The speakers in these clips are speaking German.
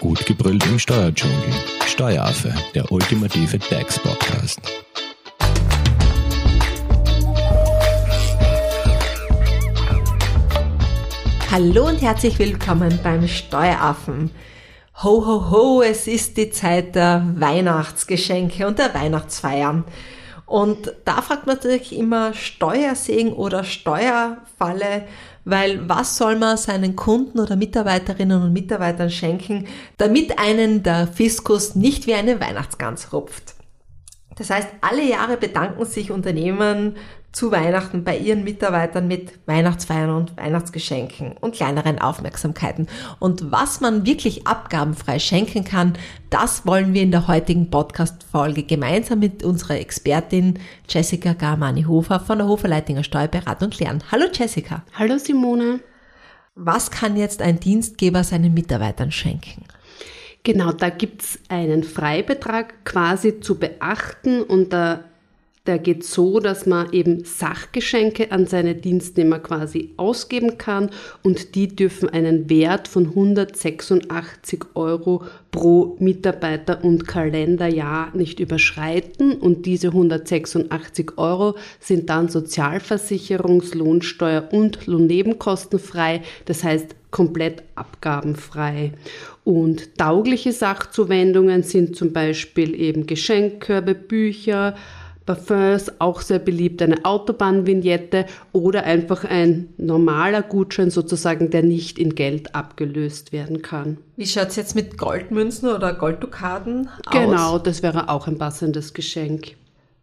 Gut gebrüllt im Steuerdschungel. Steueraffe, der ultimative DAX-Podcast. Hallo und herzlich willkommen beim Steueraffen. Ho, ho, ho, es ist die Zeit der Weihnachtsgeschenke und der Weihnachtsfeiern. Und da fragt man sich immer Steuersegen oder Steuerfalle, weil was soll man seinen Kunden oder Mitarbeiterinnen und Mitarbeitern schenken, damit einen der Fiskus nicht wie eine Weihnachtsgans rupft. Das heißt, alle Jahre bedanken sich Unternehmen zu Weihnachten bei ihren Mitarbeitern mit Weihnachtsfeiern und Weihnachtsgeschenken und kleineren Aufmerksamkeiten. Und was man wirklich abgabenfrei schenken kann, das wollen wir in der heutigen Podcast-Folge gemeinsam mit unserer Expertin Jessica Garmani-Hofer von der Hofer Leitinger Steuerberatung klären. Hallo Jessica. Hallo Simone. Was kann jetzt ein Dienstgeber seinen Mitarbeitern schenken? Genau, da gibt's einen Freibetrag quasi zu beachten und da der geht so, dass man eben Sachgeschenke an seine Dienstnehmer quasi ausgeben kann und die dürfen einen Wert von 186 Euro pro Mitarbeiter und Kalenderjahr nicht überschreiten und diese 186 Euro sind dann Sozialversicherungs-, Lohnsteuer- und Lohnnebenkostenfrei, das heißt komplett abgabenfrei. Und taugliche Sachzuwendungen sind zum Beispiel eben Geschenkkörbe, Bücher, Parfums auch sehr beliebt, eine Autobahnvignette oder einfach ein normaler Gutschein sozusagen, der nicht in Geld abgelöst werden kann. Wie schaut es jetzt mit Goldmünzen oder Golddukaten aus? Genau, das wäre auch ein passendes Geschenk.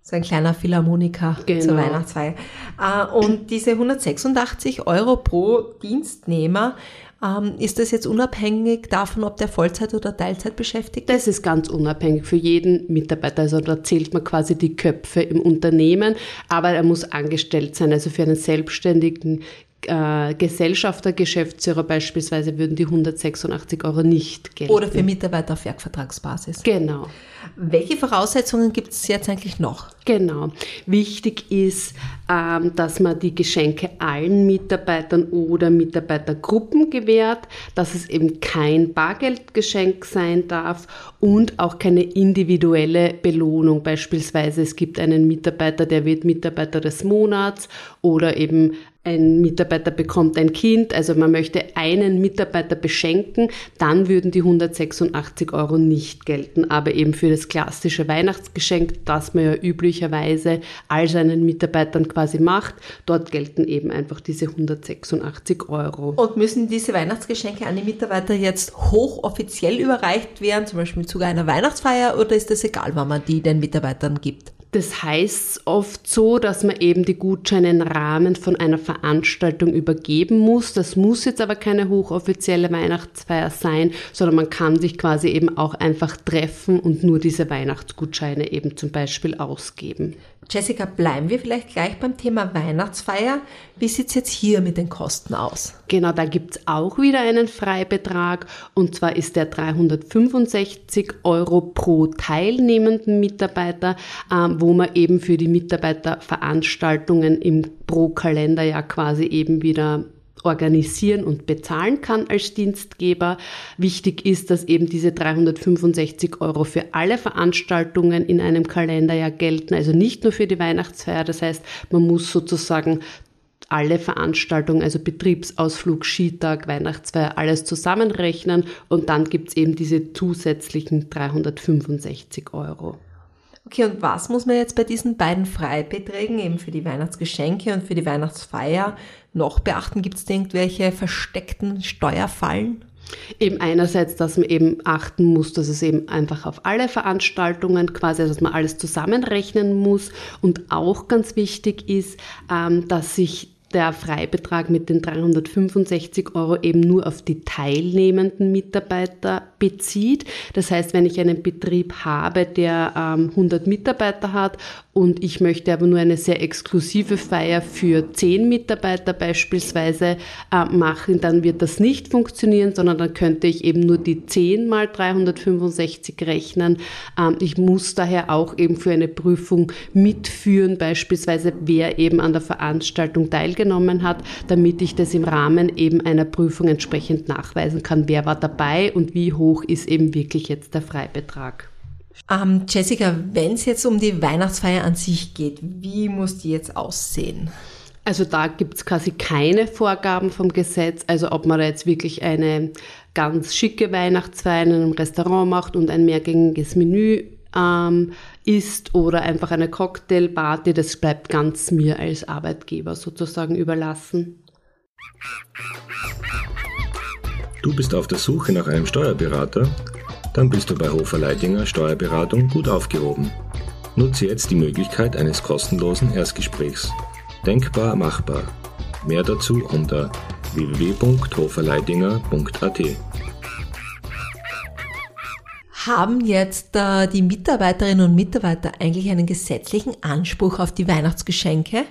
So ein kleiner Philharmoniker genau. zur Weihnachtsfeier. Äh, und diese 186 Euro pro Dienstnehmer, ähm, ist das jetzt unabhängig davon, ob der Vollzeit oder Teilzeit beschäftigt ist? Das ist ganz unabhängig für jeden Mitarbeiter. Also da zählt man quasi die Köpfe im Unternehmen, aber er muss angestellt sein. Also für einen Selbstständigen äh, Gesellschafter, Geschäftsführer beispielsweise würden die 186 Euro nicht gelten. Oder für Mitarbeiter auf Werkvertragsbasis. Genau. Welche Voraussetzungen gibt es jetzt eigentlich noch? Genau. Wichtig ist, ähm, dass man die Geschenke allen Mitarbeitern oder Mitarbeitergruppen gewährt, dass es eben kein Bargeldgeschenk sein darf und auch keine individuelle Belohnung. Beispielsweise es gibt einen Mitarbeiter, der wird Mitarbeiter des Monats oder eben ein Mitarbeiter bekommt ein Kind, also man möchte einen Mitarbeiter beschenken, dann würden die 186 Euro nicht gelten. Aber eben für das klassische Weihnachtsgeschenk, das man ja üblicherweise all seinen Mitarbeitern quasi macht, dort gelten eben einfach diese 186 Euro. Und müssen diese Weihnachtsgeschenke an die Mitarbeiter jetzt hochoffiziell überreicht werden, zum Beispiel im Zuge einer Weihnachtsfeier, oder ist das egal, wann man die den Mitarbeitern gibt? Das heißt oft so, dass man eben die Gutscheine im Rahmen von einer Veranstaltung übergeben muss. Das muss jetzt aber keine hochoffizielle Weihnachtsfeier sein, sondern man kann sich quasi eben auch einfach treffen und nur diese Weihnachtsgutscheine eben zum Beispiel ausgeben. Jessica, bleiben wir vielleicht gleich beim Thema Weihnachtsfeier. Wie sieht es jetzt hier mit den Kosten aus? Genau, da gibt es auch wieder einen Freibetrag und zwar ist der 365 Euro pro teilnehmenden Mitarbeiter, äh, wo man eben für die Mitarbeiterveranstaltungen im pro Kalenderjahr quasi eben wieder organisieren und bezahlen kann als Dienstgeber. Wichtig ist, dass eben diese 365 Euro für alle Veranstaltungen in einem Kalenderjahr gelten, also nicht nur für die Weihnachtsfeier. Das heißt, man muss sozusagen alle Veranstaltungen, also Betriebsausflug, Skitag, Weihnachtsfeier, alles zusammenrechnen und dann gibt es eben diese zusätzlichen 365 Euro. Okay, und was muss man jetzt bei diesen beiden Freibeträgen, eben für die Weihnachtsgeschenke und für die Weihnachtsfeier, noch beachten? Gibt es irgendwelche versteckten Steuerfallen? Eben einerseits, dass man eben achten muss, dass es eben einfach auf alle Veranstaltungen quasi, dass man alles zusammenrechnen muss. Und auch ganz wichtig ist, ähm, dass sich der Freibetrag mit den 365 Euro eben nur auf die teilnehmenden Mitarbeiter bezieht. Das heißt, wenn ich einen Betrieb habe, der ähm, 100 Mitarbeiter hat und ich möchte aber nur eine sehr exklusive Feier für 10 Mitarbeiter beispielsweise äh, machen, dann wird das nicht funktionieren, sondern dann könnte ich eben nur die 10 mal 365 rechnen. Ähm, ich muss daher auch eben für eine Prüfung mitführen, beispielsweise wer eben an der Veranstaltung teilgenommen teilgenommen hat, damit ich das im Rahmen eben einer Prüfung entsprechend nachweisen kann, wer war dabei und wie hoch ist eben wirklich jetzt der Freibetrag. Ähm, Jessica, wenn es jetzt um die Weihnachtsfeier an sich geht, wie muss die jetzt aussehen? Also da gibt es quasi keine Vorgaben vom Gesetz. Also ob man da jetzt wirklich eine ganz schicke Weihnachtsfeier in einem Restaurant macht und ein mehrgängiges Menü ähm, isst oder einfach eine Cocktailparty, das bleibt ganz mir als Arbeitgeber sozusagen überlassen. Du bist auf der Suche nach einem Steuerberater? Dann bist du bei Hofer Leidinger Steuerberatung gut aufgehoben. Nutze jetzt die Möglichkeit eines kostenlosen Erstgesprächs. Denkbar machbar. Mehr dazu unter www.hoferleidinger.at. Haben jetzt äh, die Mitarbeiterinnen und Mitarbeiter eigentlich einen gesetzlichen Anspruch auf die Weihnachtsgeschenke?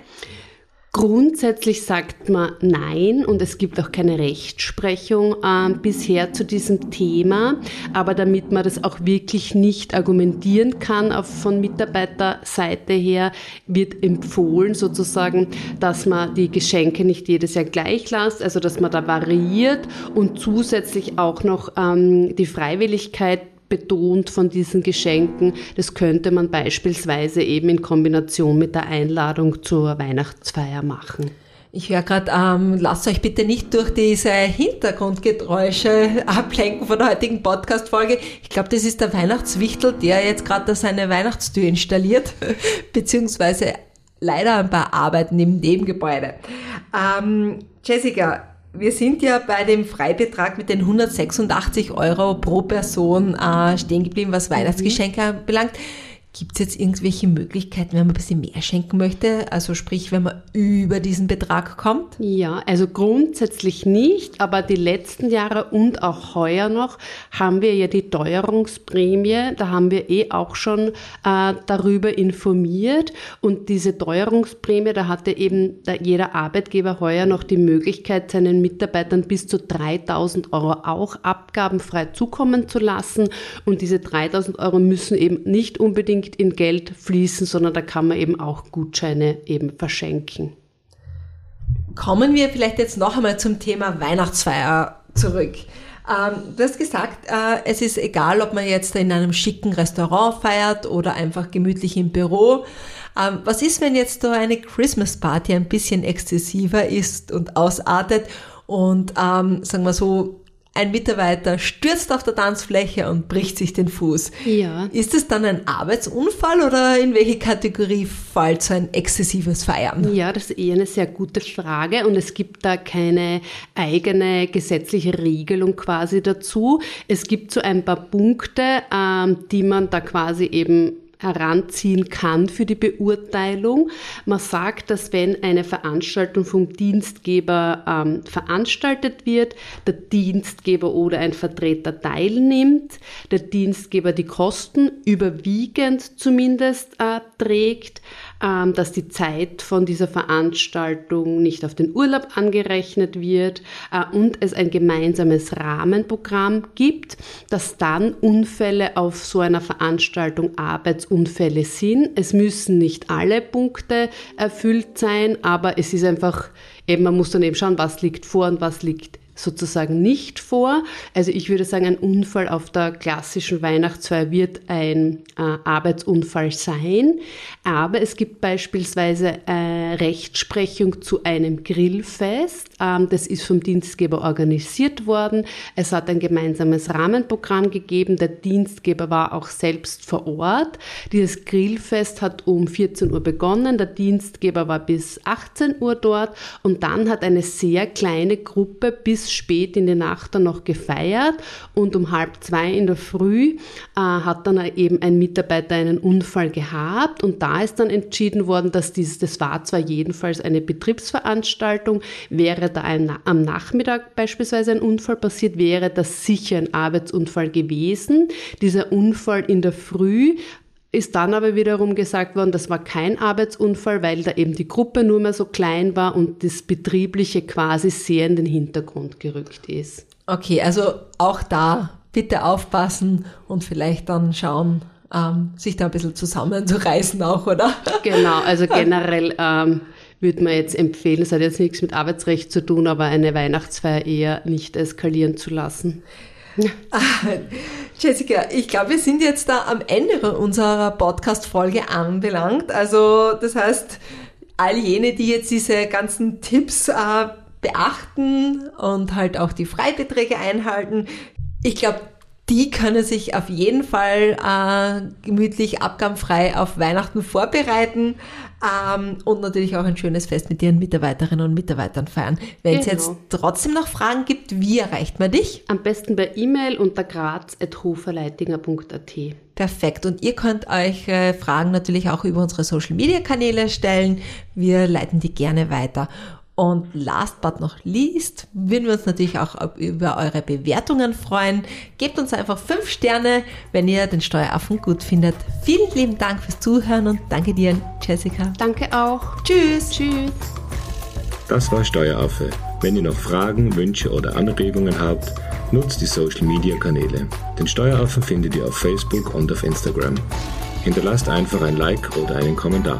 Grundsätzlich sagt man nein und es gibt auch keine Rechtsprechung äh, bisher zu diesem Thema. Aber damit man das auch wirklich nicht argumentieren kann auf, von Mitarbeiterseite her, wird empfohlen sozusagen, dass man die Geschenke nicht jedes Jahr gleich lässt, also dass man da variiert und zusätzlich auch noch ähm, die Freiwilligkeit betont von diesen Geschenken. Das könnte man beispielsweise eben in Kombination mit der Einladung zur Weihnachtsfeier machen. Ich höre gerade, ähm, lasst euch bitte nicht durch diese Hintergrundgeräusche ablenken von der heutigen Podcast-Folge. Ich glaube, das ist der Weihnachtswichtel, der jetzt gerade seine Weihnachtstür installiert, beziehungsweise leider ein paar Arbeiten im Nebengebäude. Ähm, Jessica, wir sind ja bei dem Freibetrag mit den 186 Euro pro Person äh, stehen geblieben, was Weihnachtsgeschenke mhm. anbelangt. Gibt es jetzt irgendwelche Möglichkeiten, wenn man ein bisschen mehr schenken möchte? Also sprich, wenn man über diesen Betrag kommt? Ja, also grundsätzlich nicht, aber die letzten Jahre und auch heuer noch haben wir ja die Teuerungsprämie. Da haben wir eh auch schon äh, darüber informiert. Und diese Teuerungsprämie, da hatte eben jeder Arbeitgeber heuer noch die Möglichkeit, seinen Mitarbeitern bis zu 3000 Euro auch abgabenfrei zukommen zu lassen. Und diese 3000 Euro müssen eben nicht unbedingt unbedingt in Geld fließen, sondern da kann man eben auch Gutscheine eben verschenken. Kommen wir vielleicht jetzt noch einmal zum Thema Weihnachtsfeier zurück. Ähm, du hast gesagt, äh, es ist egal, ob man jetzt in einem schicken Restaurant feiert oder einfach gemütlich im Büro. Ähm, was ist, wenn jetzt so eine Christmas Party ein bisschen exzessiver ist und ausartet und ähm, sagen wir so ein Mitarbeiter stürzt auf der Tanzfläche und bricht sich den Fuß. Ja. Ist es dann ein Arbeitsunfall oder in welche Kategorie fällt so ein exzessives Feiern? Ja, das ist eher eine sehr gute Frage und es gibt da keine eigene gesetzliche Regelung quasi dazu. Es gibt so ein paar Punkte, ähm, die man da quasi eben heranziehen kann für die Beurteilung. Man sagt, dass wenn eine Veranstaltung vom Dienstgeber ähm, veranstaltet wird, der Dienstgeber oder ein Vertreter teilnimmt, der Dienstgeber die Kosten überwiegend zumindest äh, trägt, dass die Zeit von dieser Veranstaltung nicht auf den Urlaub angerechnet wird äh, und es ein gemeinsames Rahmenprogramm gibt, dass dann Unfälle auf so einer Veranstaltung Arbeitsunfälle sind. Es müssen nicht alle Punkte erfüllt sein, aber es ist einfach, eben, man muss dann eben schauen, was liegt vor und was liegt sozusagen nicht vor. Also ich würde sagen, ein Unfall auf der klassischen Weihnachtsfeier wird ein äh, Arbeitsunfall sein. Aber es gibt beispielsweise äh, Rechtsprechung zu einem Grillfest. Ähm, das ist vom Dienstgeber organisiert worden. Es hat ein gemeinsames Rahmenprogramm gegeben. Der Dienstgeber war auch selbst vor Ort. Dieses Grillfest hat um 14 Uhr begonnen. Der Dienstgeber war bis 18 Uhr dort und dann hat eine sehr kleine Gruppe bis bis spät in die Nacht dann noch gefeiert und um halb zwei in der Früh äh, hat dann eben ein Mitarbeiter einen Unfall gehabt und da ist dann entschieden worden, dass dieses, das war zwar jedenfalls eine Betriebsveranstaltung, wäre da ein, am Nachmittag beispielsweise ein Unfall passiert, wäre das sicher ein Arbeitsunfall gewesen. Dieser Unfall in der Früh ist dann aber wiederum gesagt worden, das war kein Arbeitsunfall, weil da eben die Gruppe nur mehr so klein war und das Betriebliche quasi sehr in den Hintergrund gerückt ist. Okay, also auch da bitte aufpassen und vielleicht dann schauen, ähm, sich da ein bisschen zusammenzureißen auch, oder? Genau, also generell ähm, würde man jetzt empfehlen, es hat jetzt nichts mit Arbeitsrecht zu tun, aber eine Weihnachtsfeier eher nicht eskalieren zu lassen. Jessica, ich glaube, wir sind jetzt da am Ende unserer Podcast-Folge anbelangt. Also, das heißt, all jene, die jetzt diese ganzen Tipps äh, beachten und halt auch die Freibeträge einhalten, ich glaube, die können sich auf jeden Fall äh, gemütlich abgabenfrei auf Weihnachten vorbereiten ähm, und natürlich auch ein schönes Fest mit ihren Mitarbeiterinnen und Mitarbeitern feiern. Wenn es jetzt Genau. trotzdem noch Fragen gibt, wie erreicht man dich? Am besten per E-Mail unter graz.hoferleitinger.at. Perfekt. Und ihr könnt euch äh, Fragen natürlich auch über unsere Social Media Kanäle stellen. Wir leiten die gerne weiter. Und last but not least würden wir uns natürlich auch über eure Bewertungen freuen. Gebt uns einfach fünf Sterne, wenn ihr den Steueraffen gut findet. Vielen lieben Dank fürs Zuhören und danke dir, Jessica. Danke auch. Tschüss. Tschüss. Das war Steueraffe. Wenn ihr noch Fragen, Wünsche oder Anregungen habt, nutzt die Social Media Kanäle. Den Steueraffen findet ihr auf Facebook und auf Instagram. Hinterlasst einfach ein Like oder einen Kommentar.